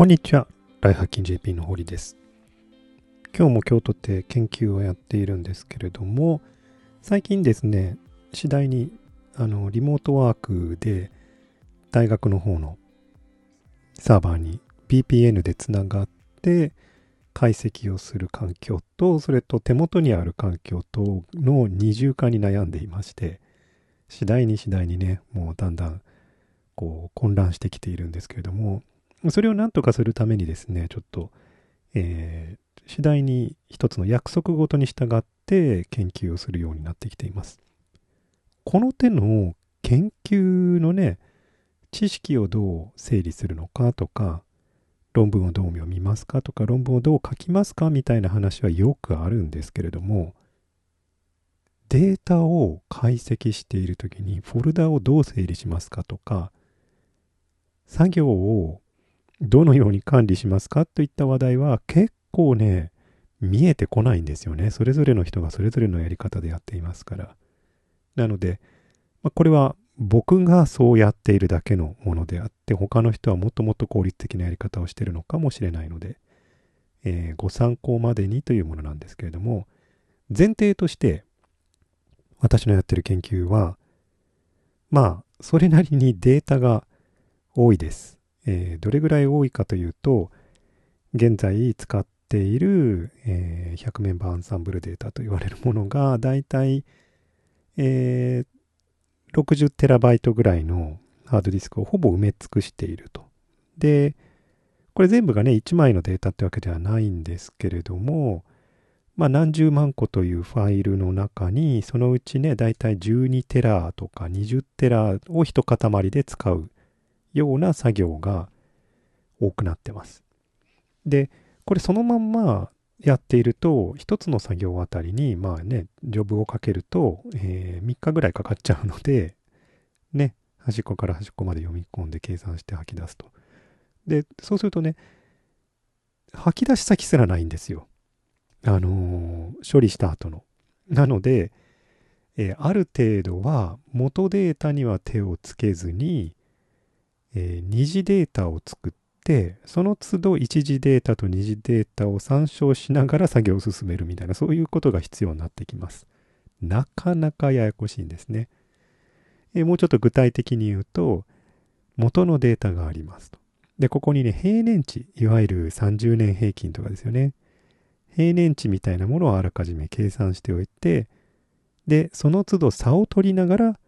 こんにちは。ライハッキン JP の堀です。今日も京都で研究をやっているんですけれども、最近ですね、次第にあのリモートワークで大学の方のサーバーに VPN でつながって解析をする環境と、それと手元にある環境との二重化に悩んでいまして、次第に次第にね、もうだんだんこう混乱してきているんですけれども、それを何とかするためにですね、ちょっと、えー、次第に一つの約束ごとに従って研究をするようになってきています。この手の研究のね、知識をどう整理するのかとか、論文をどう読みますかとか、論文をどう書きますかみたいな話はよくあるんですけれども、データを解析しているときにフォルダをどう整理しますかとか、作業をどのように管理しますかといった話題は結構ね、見えてこないんですよね。それぞれの人がそれぞれのやり方でやっていますから。なので、まあ、これは僕がそうやっているだけのものであって、他の人はもっともっと効率的なやり方をしているのかもしれないので、えー、ご参考までにというものなんですけれども、前提として、私のやってる研究は、まあ、それなりにデータが多いです。えー、どれぐらい多いかというと、現在使っている、えー、100メンバーアンサンブルデータと言われるものが、だいたい、えー、60テラバイトぐらいのハードディスクをほぼ埋め尽くしていると。で、これ全部がね、1枚のデータってわけではないんですけれども、まあ何十万個というファイルの中に、そのうちね、だいたい12テラとか20テラを一塊で使うような作業が多くなってます。で、これそのまんまやっていると、一つの作業あたりに、まあね、ジョブをかけると、えー、3日ぐらいかかっちゃうので、ね、端っこから端っこまで読み込んで計算して吐き出すと。で、そうするとね、吐き出し先すらないんですよ。あのー、処理した後の。なので、えー、ある程度は元データには手をつけずに、えー、二次データを作って、その都度一次データと二次データを参照しながら作業を進めるみたいな、そういうことが必要になってきます。なかなかややこしいんですね。えー、もうちょっと具体的に言うと、元のデータがありますと。で、ここにね、平年値、いわゆる30年平均とかですよね。平年値みたいなものをあらかじめ計算しておいて、で、その都度差を取りながら、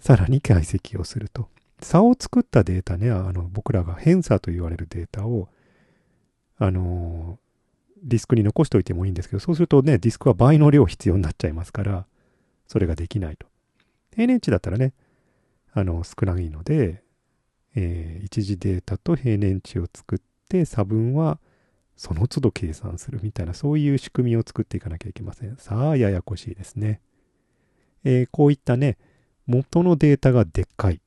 さらに解析をすると。差を作ったデータね、あの僕らが偏差と言われるデータを、あのディスクに残しておいてもいいんですけど、そうするとね、ディスクは倍の量必要になっちゃいますから、それができないと。平年値だったらね、あの少ないので、えー、一次データと平年値を作って、差分はその都度計算するみたいな、そういう仕組みを作っていかなきゃいけません。さあ、ややこしいですね。えー、こういったね、元のデータがでっかい。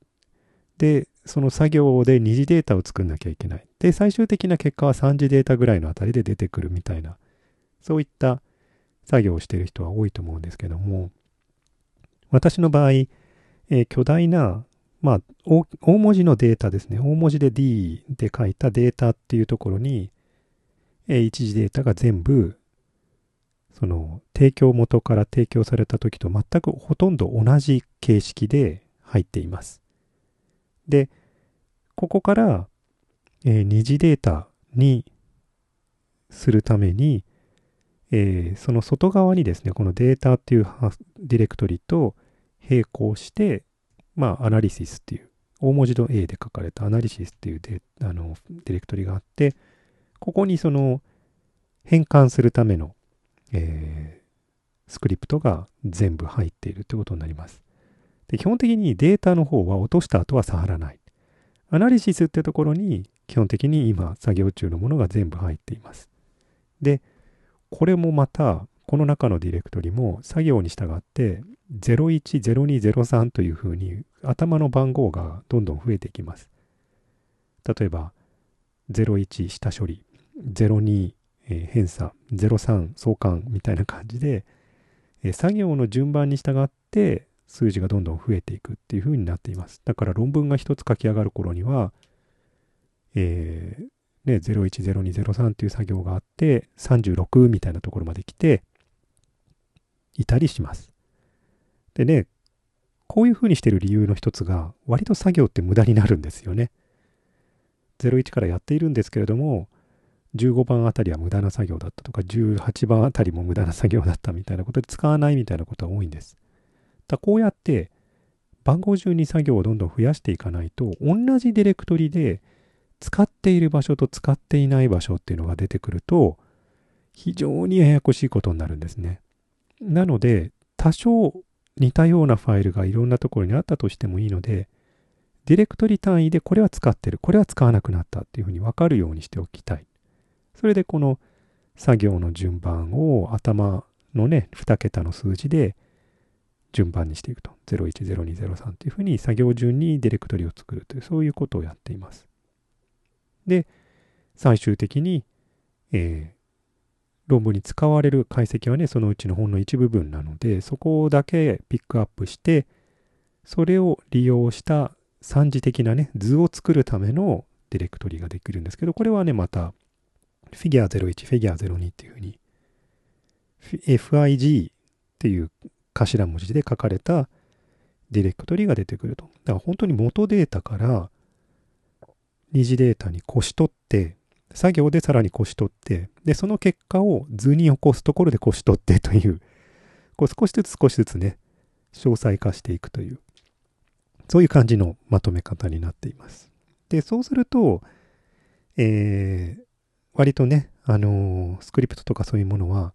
で、その作業で二次データを作んなきゃいけない。で、最終的な結果は三次データぐらいのあたりで出てくるみたいな、そういった作業をしている人は多いと思うんですけども、私の場合、えー、巨大な、まあ大、大文字のデータですね。大文字で D で書いたデータっていうところに、えー、一次データが全部、その提供元から提供された時と全くほとんど同じ形式で入っています。で、ここから、えー、二次データにするために、えー、その外側にですね、このデータっていうディレクトリと並行して、まあ、アナリシスっていう、大文字の A で書かれたアナリシスっていうデあのディレクトリがあって、ここにその変換するための、えー、スクリプトが全部入っているということになります。で基本的にデータの方は落とした後は触らない。アナリシスってところに基本的に今作業中のものが全部入っています。で、これもまたこの中のディレクトリも作業に従って010203というふうに頭の番号がどんどん増えていきます。例えば01下処理、02、え、偏差、03相関みたいな感じで、え、作業の順番に従って数字がどんどん増えていくっていう風になっています。だから論文が一つ書き上がる頃には、えー、ね、010203っていう作業があって、36みたいなところまで来て、いたりします。でね、こういうふうにしてる理由の一つが、割と作業って無駄になるんですよね。01からやっているんですけれども、15番あたりは無駄な作業だったとか、18番あたりも無駄な作業だったみたいなことで使わないみたいなことは多いんです。だこうやって番号順に作業をどんどん増やしていかないと、同じディレクトリで使っている場所と使っていない場所っていうのが出てくると、非常にややこしいことになるんですね。なので、多少似たようなファイルがいろんなところにあったとしてもいいので、ディレクトリ単位でこれは使ってる、これは使わなくなったっていうふうに分かるようにしておきたい。それでこの作業の順番を頭のね、2桁の数字で順番にしていくと。010203っていうふうに作業順にディレクトリを作るという、そういうことをやっています。で、最終的に、えー、論文に使われる解析はね、そのうちのほんの一部分なので、そこだけピックアップして、それを利用した三次的なね、図を作るためのディレクトリができるんですけど、これはね、また、フィギュア01、フィギュア02っていうふうに、FIG っていう頭文字で書かれたディレクトリが出てくると。だから本当に元データから二次データに越し取って、作業でさらに越し取って、で、その結果を図に起こすところで越し取って という、こう少しずつ少しずつね、詳細化していくという、そういう感じのまとめ方になっています。で、そうすると、えー、割とね、あのー、スクリプトとかそういうものは、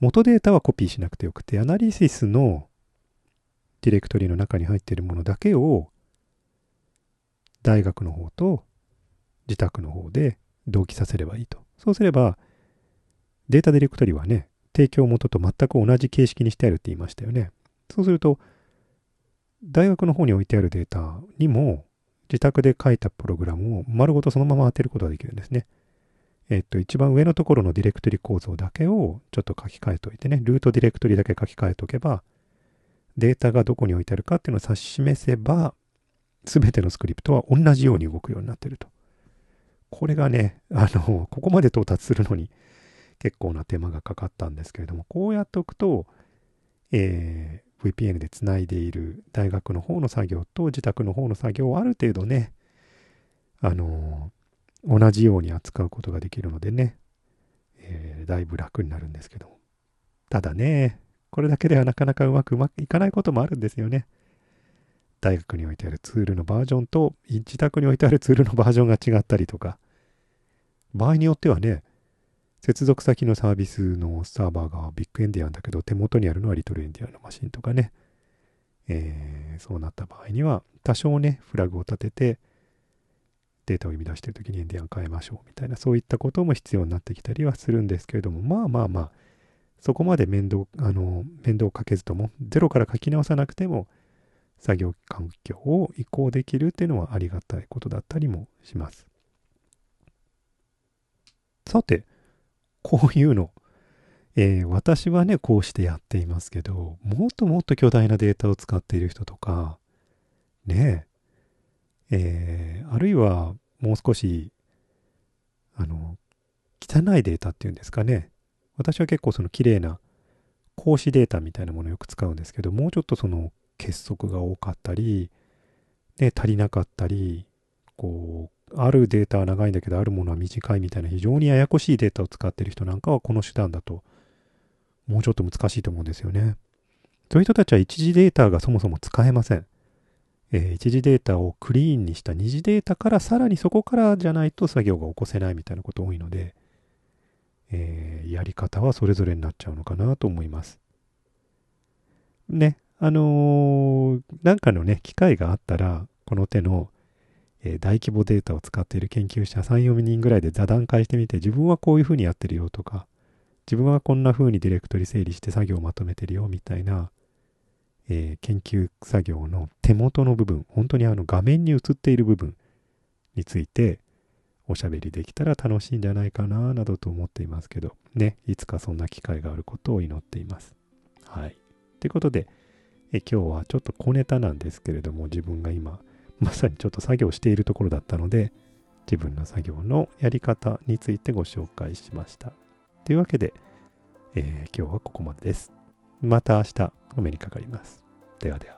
元データはコピーしなくてよくて、アナリシスのディレクトリの中に入っているものだけを大学の方と自宅の方で同期させればいいと。そうすれば、データディレクトリはね、提供元と全く同じ形式にしてあるって言いましたよね。そうすると、大学の方に置いてあるデータにも、自宅で書いたプログラムを丸ごとそのまま当てることができるんですね。えっと、一番上のところのディレクトリ構造だけをちょっと書き換えておいてね、ルートディレクトリだけ書き換えておけば、データがどこに置いてあるかっていうのを指し示せば、すべてのスクリプトは同じように動くようになってると。これがね、あの、ここまで到達するのに結構な手間がかかったんですけれども、こうやっておくと、えー、VPN でつないでいる大学の方の作業と自宅の方の作業をある程度ね、あの、同じように扱うことができるのでね、えー、だいぶ楽になるんですけど。ただね、これだけではなかなかうまくうまくいかないこともあるんですよね。大学に置いてあるツールのバージョンと自宅に置いてあるツールのバージョンが違ったりとか、場合によってはね、接続先のサービスのサーバーがビッグエンディアンだけど手元にあるのはリトルエンディアンのマシンとかね、えー、そうなった場合には多少ね、フラグを立ててデータを生み出している時にエンディアン変えましょうみたいなそういったことも必要になってきたりはするんですけれども、まあまあまあ、そこまで面倒、あの、面倒をかけずとも、ゼロから書き直さなくても、作業環境を移行できるっていうのはありがたいことだったりもします。さて、こういうの、えー、私はね、こうしてやっていますけど、もっともっと巨大なデータを使っている人とか、ねえ、えー、あるいはもう少し、あの、汚いデータっていうんですかね。私は結構その綺麗な格子データみたいなものをよく使うんですけど、もうちょっとその結束が多かったり、ね、足りなかったり、こう、あるデータは長いんだけど、あるものは短いみたいな非常にややこしいデータを使ってる人なんかはこの手段だと、もうちょっと難しいと思うんですよね。そういう人たちは一次データがそもそも使えません。えー、一次データをクリーンにした二次データからさらにそこからじゃないと作業が起こせないみたいなこと多いので、えー、やり方はそれぞれになっちゃうのかなと思います。ね、あのー、なんかのね、機会があったら、この手の、えー、大規模データを使っている研究者3、4人ぐらいで座談会してみて、自分はこういうふうにやってるよとか、自分はこんな風にディレクトリ整理して作業をまとめてるよみたいな、えー、研究作業の手元の部分、本当にあの画面に映っている部分についておしゃべりできたら楽しいんじゃないかななどと思っていますけど、ね、いつかそんな機会があることを祈っています。はい。ということで、え今日はちょっと小ネタなんですけれども、自分が今、まさにちょっと作業しているところだったので、自分の作業のやり方についてご紹介しました。というわけで、えー、今日はここまでです。また明日お目にかかります。ではでは。